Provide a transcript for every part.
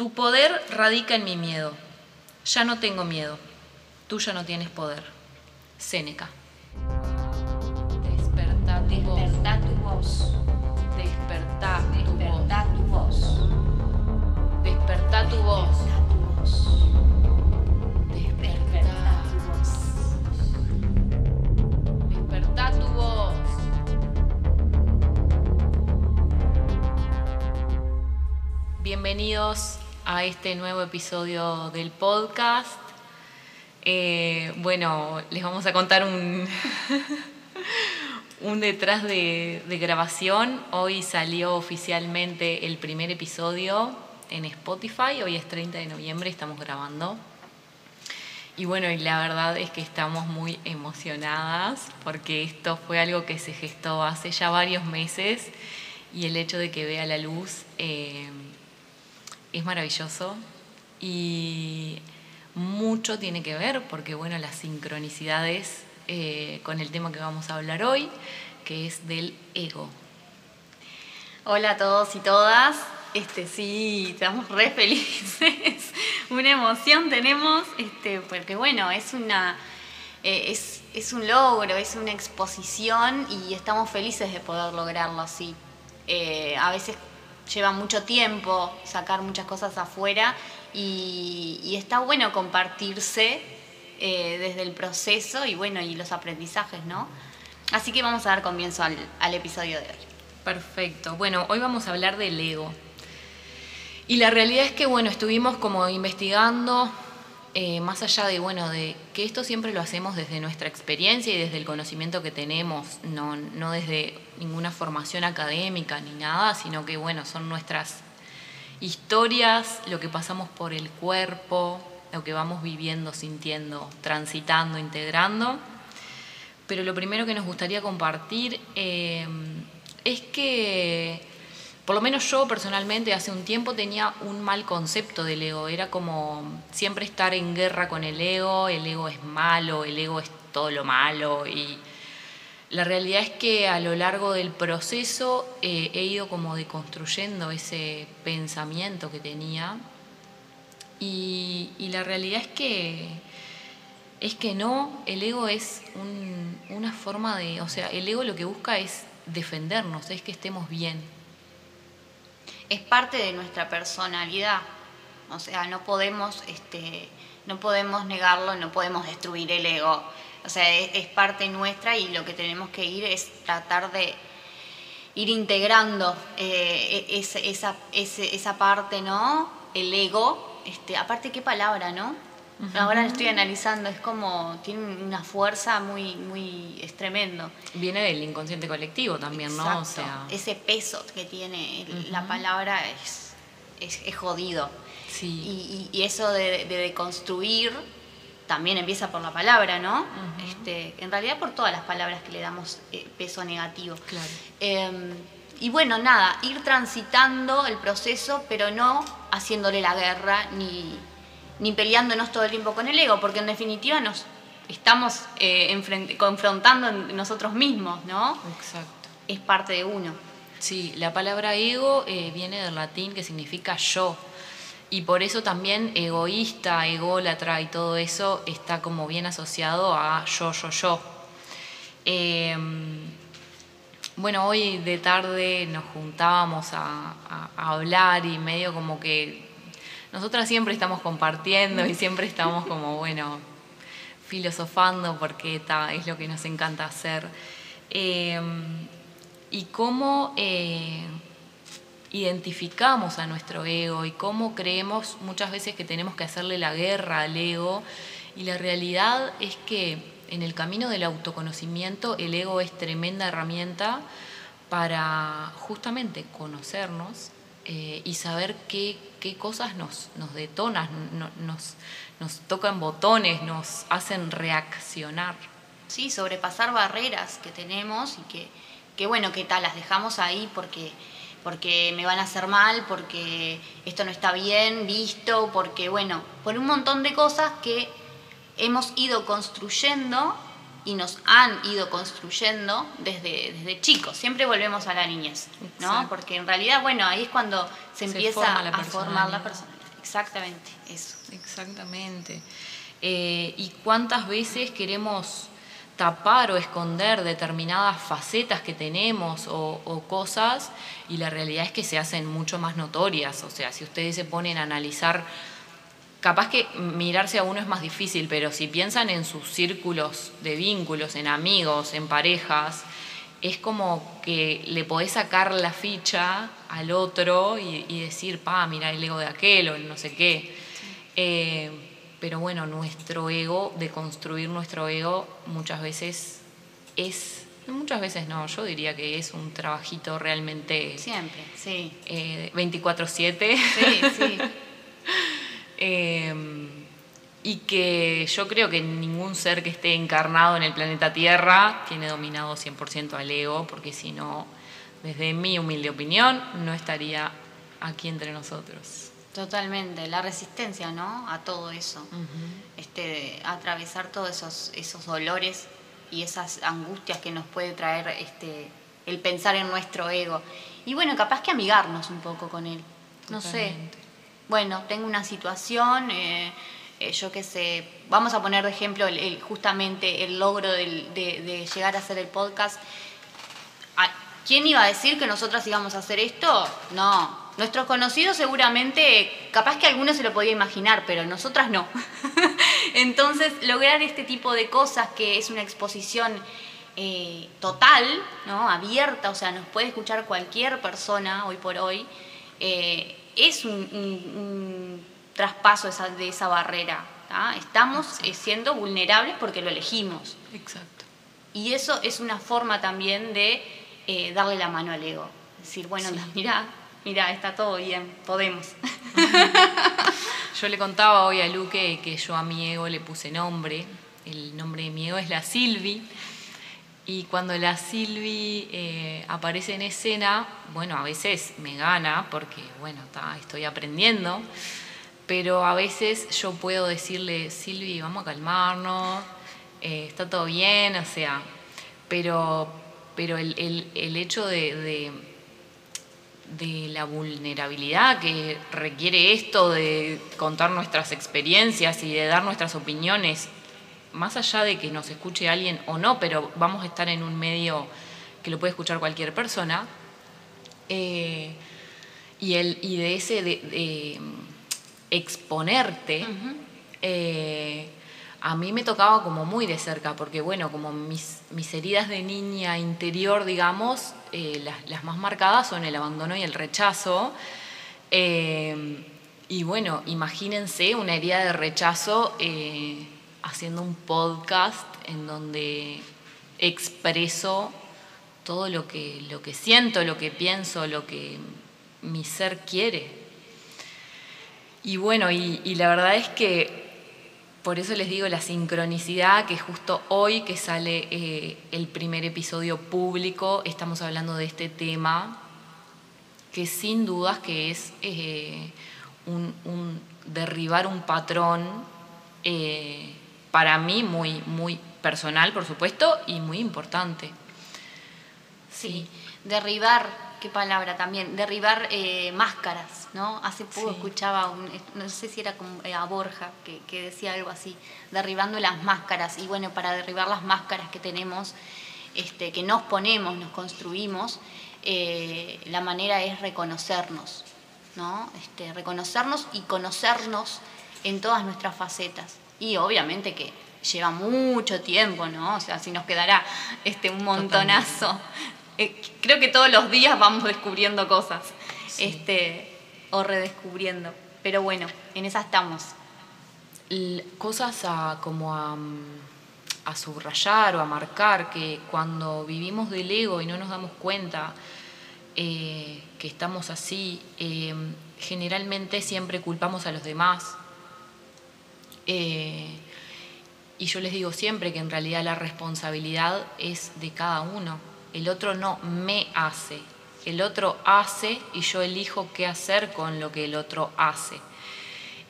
Tu poder radica en mi miedo. Ya no tengo miedo. Tú ya no tienes poder. Séneca. Despertá tu voz. Despertá tu voz. Despertá tu Despertá tu voz. voz. Despertá tu voz. Despertá tu voz. Despertá tu voz. Bienvenidos a este nuevo episodio del podcast. Eh, bueno, les vamos a contar un, un detrás de, grabación. Hoy salió oficialmente el primer episodio en Spotify. Hoy es 30 de noviembre, estamos grabando. Y bueno, y la verdad es que estamos muy emocionadas porque esto fue algo que se gestó hace ya varios meses y el hecho de que vea la luz eh, es maravilloso y mucho tiene que ver porque bueno, las sincronicidades eh, con el tema que vamos a hablar hoy, que es del ego. Hola a todos y todas. Este sí, estamos re felices. una emoción tenemos, este, porque bueno, es una eh, es, es un logro, es una exposición y estamos felices de poder lograrlo así. Eh, a veces lleva mucho tiempo sacar muchas cosas afuera y, está bueno compartirse eh, desde el proceso y bueno, y los aprendizajes, ¿no? Así que vamos a dar comienzo al, al episodio de hoy. Perfecto. Bueno, hoy vamos a hablar del ego. Y la realidad es que, bueno, estuvimos como investigando, eh, más allá de, bueno, de que esto siempre lo hacemos desde nuestra experiencia y desde el conocimiento que tenemos, no, no desde ninguna formación académica ni nada, sino que, bueno, son nuestras historias, lo que pasamos por el cuerpo, lo que vamos viviendo, sintiendo, transitando, integrando. Pero lo primero que nos gustaría compartir eh, es que por lo menos yo personalmente hace un tiempo tenía un mal concepto del ego. Era como siempre estar en guerra con el ego, el ego es malo, el ego es todo lo malo. Y la realidad es que a lo largo del proceso eh, he ido como deconstruyendo ese pensamiento que tenía. Y, la realidad es que, es que no, el ego es un- una forma de, o sea, el ego lo que busca es defendernos, es que estemos bien. Es parte de nuestra personalidad. O sea, no podemos, este, no podemos negarlo, no podemos destruir el ego. O sea, es, parte nuestra y lo que tenemos que ir es tratar de ir integrando eh, esa, ese- esa parte, ¿no? El ego. Este, aparte, qué palabra, ¿no? Ahora lo estoy analizando, es como, tiene una fuerza muy, muy, es tremendo. Viene del inconsciente colectivo también, ¿no? O sea, Ese peso que tiene la palabra es, es, es jodido. sí. Y, y- y eso de, de deconstruir también empieza por la palabra, ¿no? Este, en realidad por todas las palabras que le damos eh, peso negativo. Claro. Eh, y bueno, nada, ir transitando el proceso, pero no haciéndole la guerra ni, ni peleándonos todo el tiempo con el ego, porque en definitiva nos estamos eh, confrontando en nosotros mismos, ¿no? Exacto. Es parte de uno. Sí, la palabra ego eh, viene del latín que significa yo. Y por eso también egoísta, ególatra y todo eso está como bien asociado a yo, yo, yo. Eh, bueno, hoy de tarde nos juntábamos a, a- a hablar y medio como que nosotras siempre estamos compartiendo y siempre estamos como, bueno, filosofando porque es lo que nos encanta hacer. Eh, y cómo eh, identificamos a nuestro ego y cómo creemos muchas veces que tenemos que hacerle la guerra al ego. Y la realidad es que en el camino del autoconocimiento el ego es tremenda herramienta para justamente conocernos eh, y saber qué, qué cosas nos, nos detonan, no- nos, nos tocan botones, nos hacen reaccionar. Sí, sobrepasar barreras que tenemos y que, que bueno, que tal, las dejamos ahí porque, porque me van a hacer mal, porque esto no está bien visto, porque bueno, por un montón de cosas que hemos ido construyendo y nos han ido construyendo desde, desde chicos. Siempre volvemos a la niñez, ¿no? Exacto. Porque en realidad, bueno, ahí es cuando se, Se empieza forma a formar la personalidad. exactamente, eso. Exactamente. Eh, ¿Y cuántas veces queremos tapar o esconder determinadas facetas que tenemos o, o, cosas y la realidad es que se hacen mucho más notorias. O sea, si ustedes se ponen a analizar, capaz que mirarse a uno es más difícil, pero si piensan en sus círculos de vínculos, en amigos, en parejas, es como que le podés sacar la ficha al otro y, decir, pa, mira el ego de aquel o el no sé qué. Eh, pero bueno, nuestro ego, de construir nuestro ego, muchas veces es, muchas veces no, yo diría que es un trabajito realmente... Siempre, sí. 24/7. Eh, sí, sí. Em, y que yo creo que ningún ser que esté encarnado en el planeta Tierra tiene dominado 100% al ego, porque si no, desde mi humilde opinión, no estaría aquí entre nosotros. Totalmente, la resistencia, ¿no? A todo eso. este, atravesar todos esos, esos dolores y esas angustias que nos puede traer este, el pensar en nuestro ego. Y bueno, capaz que amigarnos un poco con él. No sé. Bueno, tengo una situación, eh, eh, yo qué sé, vamos a poner de ejemplo justamente el logro de, de llegar a hacer el podcast. Ah, ¿Quién iba a decir que nosotras íbamos a hacer esto? No, Nuestros conocidos seguramente, capaz que algunos se lo podía imaginar, pero nosotras no. Entonces, lograr este tipo de cosas, que es una exposición eh, total, ¿no? abierta, o sea, nos puede escuchar cualquier persona hoy por hoy, eh, es un, traspaso de esa barrera. Estamos eh, siendo vulnerables porque lo elegimos. Exacto. Y eso es una forma también de darle la mano al ego. Decir, bueno, mira, mira, está todo bien, podemos. yo le contaba hoy a Luque que yo a mi ego le puse nombre. El nombre de mi ego es la Silvi. Y cuando la Silvi eh, aparece en escena, bueno, a veces me gana porque, bueno, estoy aprendiendo, pero a veces yo puedo decirle, Silvi, vamos a calmarnos, eh, está todo bien, o sea, pero, pero el, hecho de de la vulnerabilidad que requiere esto de contar nuestras experiencias y de dar nuestras opiniones, más allá de que nos escuche alguien o no, pero vamos a estar en un medio que lo puede escuchar cualquier persona, eh, y, el, y de ese de, exponerte, a mí me tocaba como muy de cerca, porque bueno, como mis, mis heridas de niña interior, digamos, eh, las, más marcadas son el abandono y el rechazo. Eh, y bueno, imagínense una herida de rechazo eh, haciendo un podcast en donde expreso todo lo que, lo que siento, lo que pienso, lo que mi ser quiere. Y bueno, y la verdad es que por eso les digo la sincronicidad, que justo hoy que sale eh, el primer episodio público, estamos hablando de este tema, que sin dudas que es eh, un, derribar un patrón eh, para mí muy, muy personal, por supuesto, y muy importante. Sí, derribar qué palabra también, derribar eh, máscaras, ¿no? Hace poco escuchaba, no sé si era como eh, a Borja, que, decía algo así, derribando las máscaras. Y bueno, para derribar las máscaras que tenemos, este, que nos ponemos, nos construimos, eh, la manera es reconocernos, ¿no? Este, reconocernos y conocernos en todas nuestras facetas. Y obviamente que lleva mucho tiempo, ¿no? O sea, si nos quedará este, un montonazo eh, creo que todos los días vamos descubriendo cosas este, o redescubriendo. Pero bueno, en esa estamos. cosas a, como a, subrayar o a marcar que cuando vivimos del ego y no nos damos cuenta eh, que estamos así, eh, generalmente siempre culpamos a los demás. Y yo les digo siempre que en realidad la responsabilidad es de cada uno el otro no me hace. El otro hace y yo elijo qué hacer con lo que el otro hace.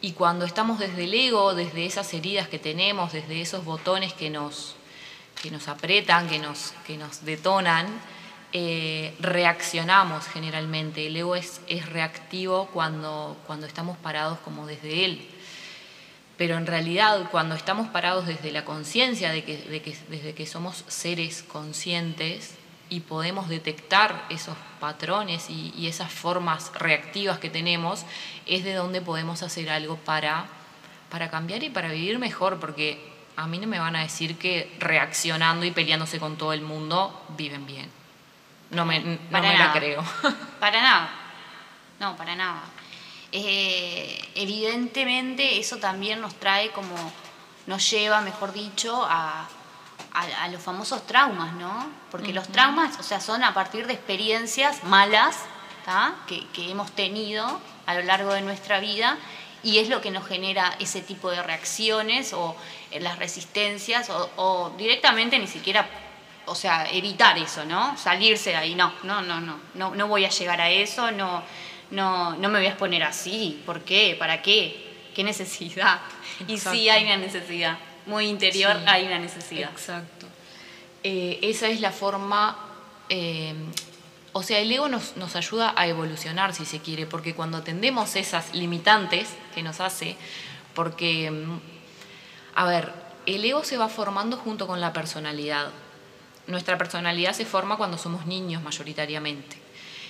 Y cuando estamos desde el ego, desde esas heridas que tenemos, desde esos botones que nos, que nos apretan, que nos, que nos detonan, eh, reaccionamos generalmente. El ego es, es reactivo cuando, cuando estamos parados como desde él. Pero en realidad cuando estamos parados desde la conciencia, de que, de que, desde que somos seres conscientes y podemos detectar esos patrones y, y esas formas reactivas que tenemos, es de donde podemos hacer algo para, para cambiar y para vivir mejor, porque a mí no me van a decir que reaccionando y peleándose con todo el mundo viven bien. No me, no Para me la creo. Para nada. No, para nada. Eh, evidentemente eso también nos trae como, nos lleva, mejor dicho, a, a- a los famosos traumas, ¿no? Porque los traumas, o sea, son a partir de experiencias malas que, que hemos tenido a lo largo de nuestra vida y es lo que nos genera ese tipo de reacciones o eh, las resistencias o, o directamente ni siquiera o sea, evitar eso, ¿no? Salirse de ahí, no, no, no, no, no, no voy a llegar a eso, no, no, no me voy a exponer así, ¿por qué? ¿Para qué? ¿Qué necesidad? Y sí hay una necesidad, muy interior Sí. hay una necesidad. Exacto. Eh, esa es la forma, eh, o sea, el ego nos, nos ayuda a evolucionar, si se quiere, porque cuando atendemos esas limitantes que nos hace, porque, mm, a ver, el ego se va formando junto con la personalidad. Nuestra personalidad se forma cuando somos niños mayoritariamente.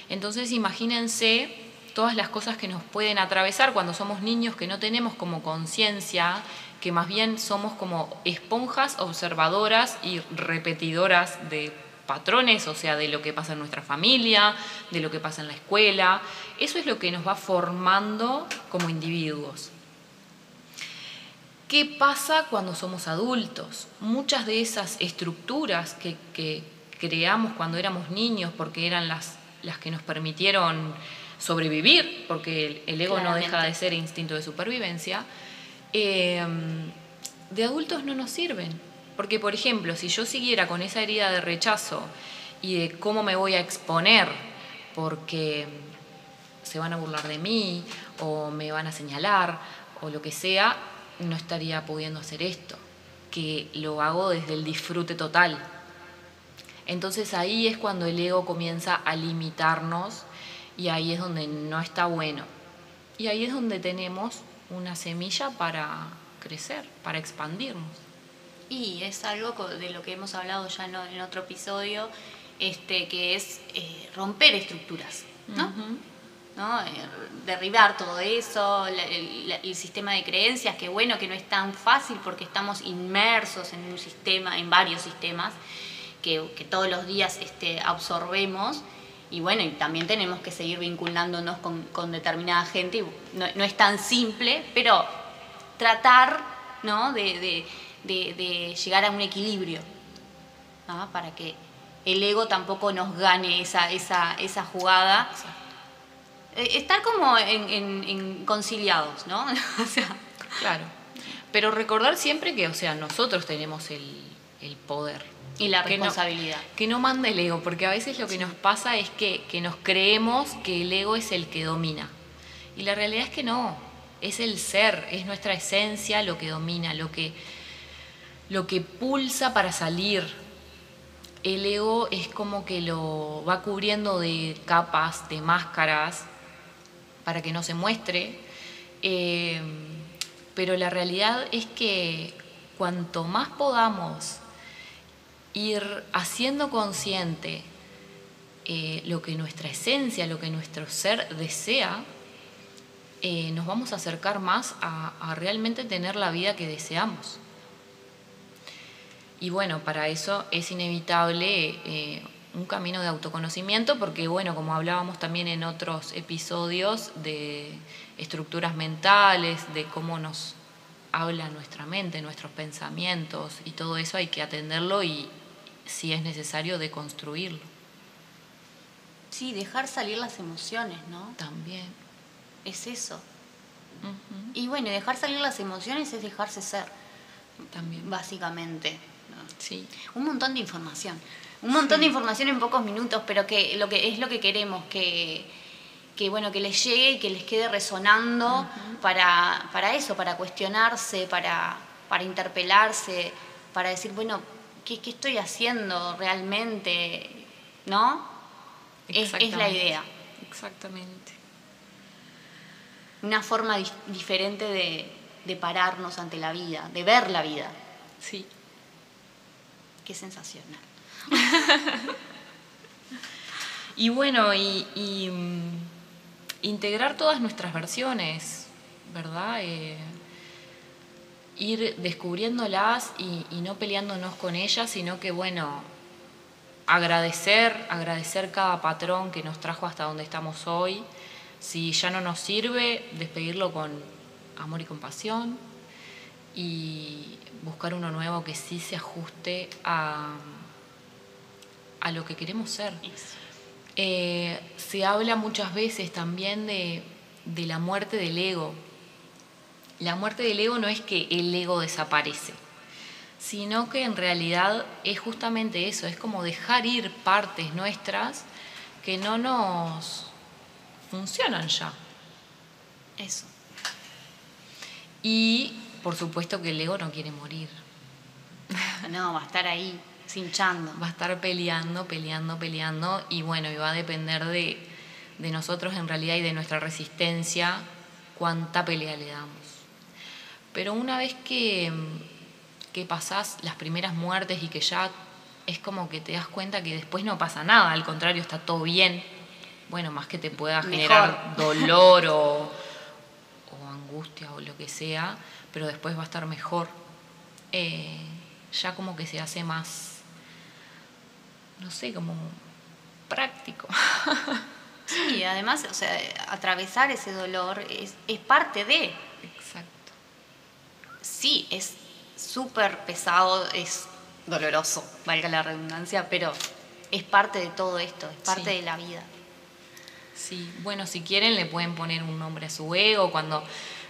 Entonces imagínense todas las cosas que nos pueden atravesar cuando somos niños que no tenemos como conciencia, que más bien somos como esponjas observadoras y repetidoras de patrones, o sea, de lo que pasa en nuestra familia, de lo que pasa en la escuela. Eso es lo que nos va formando como individuos. ¿Qué pasa cuando somos adultos? Muchas de esas estructuras que, creamos cuando éramos niños, porque eran las, las que nos permitieron sobrevivir, porque el, el ego no deja de ser instinto de supervivencia, eh, de adultos no nos sirven. Porque, por ejemplo, si yo siguiera con esa herida de rechazo y de cómo me voy a exponer, porque se van a burlar de mí o me van a señalar o lo que sea, no estaría pudiendo hacer esto, que lo hago desde el disfrute total. Entonces ahí es cuando el ego comienza a limitarnos y ahí es donde no está bueno. Y ahí es donde tenemos una semilla para crecer, para expandirnos. Y es algo de lo que hemos hablado ya en otro episodio, este, que es eh, romper estructuras, ¿no? Ujú. ¿no? Eh, derribar todo eso, el, el sistema de creencias, que bueno, que no es tan fácil porque estamos inmersos en un sistema, en varios sistemas, que, que todos los días este, absorbemos. Y bueno, y también tenemos que seguir vinculándonos con, con determinada gente. y No, no es tan simple, pero tratar ¿no? de, de- de- de llegar a un equilibrio ¿no? para que el ego tampoco nos gane esa, esa, esa jugada. Eh, Estar como en, en- en conciliados, ¿no? o sea, Claro. Pero recordar siempre que, o sea, nosotros tenemos el, el poder. Y la Que no- responsabilidad. Que no manda el ego, porque a veces lo que nos pasa es que, que nos creemos que el ego es el que domina. Y la realidad es que no, es el ser, es nuestra esencia lo que domina, lo que, lo que pulsa para salir. El ego es como que lo va cubriendo de capas, de máscaras, para que no se muestre. Eh, pero la realidad es que cuanto más podamos ir haciendo consciente eh, lo que nuestra esencia, lo que nuestro ser desea, eh, nos vamos a acercar más a, realmente tener la vida que deseamos. Y bueno, para eso es inevitable eh, un camino de autoconocimiento, porque bueno, como hablábamos también en otros episodios de estructuras mentales, de cómo nos habla nuestra mente, nuestros pensamientos y todo eso hay que atenderlo y si es necesario deconstruirlo Sí, dejar salir las emociones, ¿no? también. Es eso. Y bueno, dejar salir las emociones es dejarse ser, También. básicamente. ¿no? Sí. Un montón de información. Un montón de información en pocos minutos, pero que lo que es lo que queremos, que, que bueno, que les llegue y que les quede resonando para, para eso, para cuestionarse, para, para interpelarse, para decir, bueno, ¿qué, qué estoy haciendo realmente? ¿no? Es, es la idea. Exactamente. Una forma dif- diferente de, de pararnos ante la vida, de ver la vida. Sí. Qué sensacional. Y bueno, y, y, mm, integrar todas nuestras versiones, ¿verdad? Eh, ir descubriéndolas y, no peleándonos con ellas, sino que, bueno, agradecer, agradecer cada patrón que nos trajo hasta donde estamos hoy. Si ya no nos sirve, despedirlo con amor y compasión y buscar uno nuevo que sí se ajuste a, a lo que queremos ser. Eh, se habla muchas veces también de, de la muerte del ego. La muerte del ego no es que el ego desaparece, sino que en realidad es justamente eso, es como dejar ir partes nuestras que no nos funcionan ya. Eso. Y por supuesto que el ego no quiere morir. No, va a estar ahí, cinchando. va a estar peleando, peleando, peleando y bueno, y va a depender de, de nosotros en realidad y de nuestra resistencia cuánta pelea le damos. Pero una vez que, que pasás las primeras muertes y que ya es como que te das cuenta que después no pasa nada, al contrario, está todo bien, bueno, más que te pueda Mejor. generar dolor o, o angustia o lo que sea, pero después va a estar mejor. Eh, ya como que se hace más, no sé, como práctico. Sí, además, o sea, atravesar ese dolor es, es parte de. Exacto. Sí, es súper pesado, es doloroso, valga la redundancia, pero es parte de todo esto, es parte Sí. de la vida. Sí, bueno, si quieren le pueden poner un nombre a su ego, cuando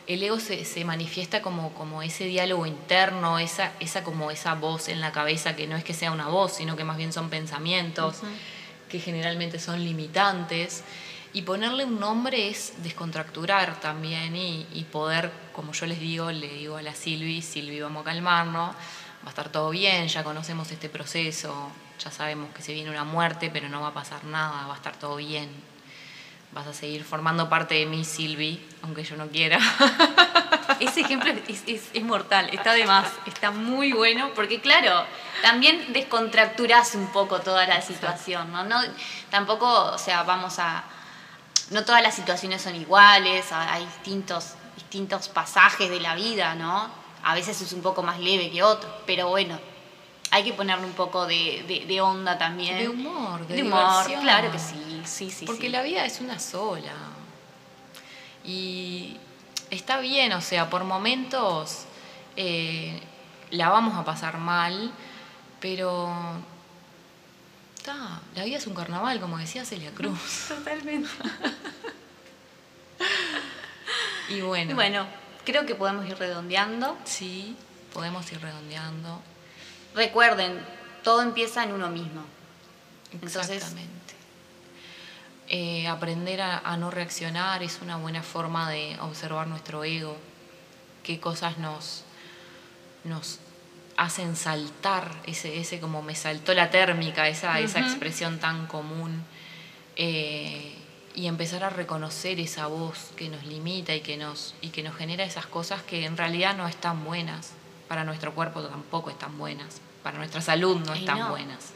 el ego se, se manifiesta como, como ese diálogo interno, esa, esa como esa voz en la cabeza que no es que sea una voz, sino que más bien son pensamientos que generalmente son limitantes. Y ponerle un nombre es descontracturar también y, y poder, como yo les digo, le digo a la Silvi, Silvi, vamos a calmarnos, va a estar todo bien, ya conocemos este proceso, ya sabemos que se viene una muerte, pero no va a pasar nada, va a estar todo bien. Vas a seguir formando parte de mí, Silvi, aunque yo no quiera. Ese ejemplo es, es- es mortal, está de más, está muy bueno, porque claro, también descontracturas un poco toda la situación, ¿no? no tampoco, o sea, vamos a... No todas las situaciones son iguales, ha- hay distintos, distintos pasajes de la vida, ¿no? A veces es un poco más leve que otros, pero bueno, hay que ponerle un poco de, de- de onda también. De humor, de humor, diversión. claro que sí, sí, sí. Porque sí. la vida es una sola. Y está bien, o sea, por momentos eh, la vamos a pasar mal, pero ta, la vida es un carnaval, como decía Celia Cruz. Totalmente. Y bueno, Bueno, creo que podemos ir redondeando. sí, podemos ir redondeando. Recuerden, todo empieza en uno mismo. Entonces- Exactamente. Eh, aprender a, a no reaccionar es una buena forma de observar nuestro ego, qué cosas nos, nos hacen saltar, ese, ese como me saltó la térmica, esa, esa expresión tan común, eh, y empezar a reconocer esa voz que nos limita y que nos, y que nos genera esas cosas que en realidad no están buenas, para nuestro cuerpo tampoco están buenas, para nuestra salud no están no. buenas.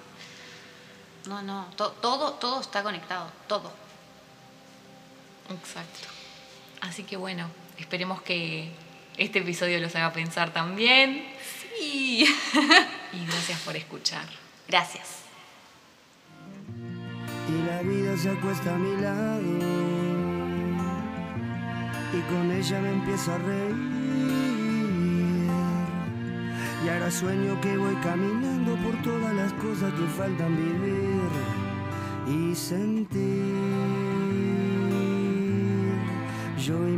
No, no, to- todo, todo está conectado, todo. Exacto. Así que bueno, esperemos que este episodio los haga pensar también. Sí. Y gracias por escuchar. Gracias. Y la vida se acuesta a mi lado y con ella me empiezo a reír. Y ahora sueño que voy caminando por todas las cosas que faltan vivir y sentir. Yo y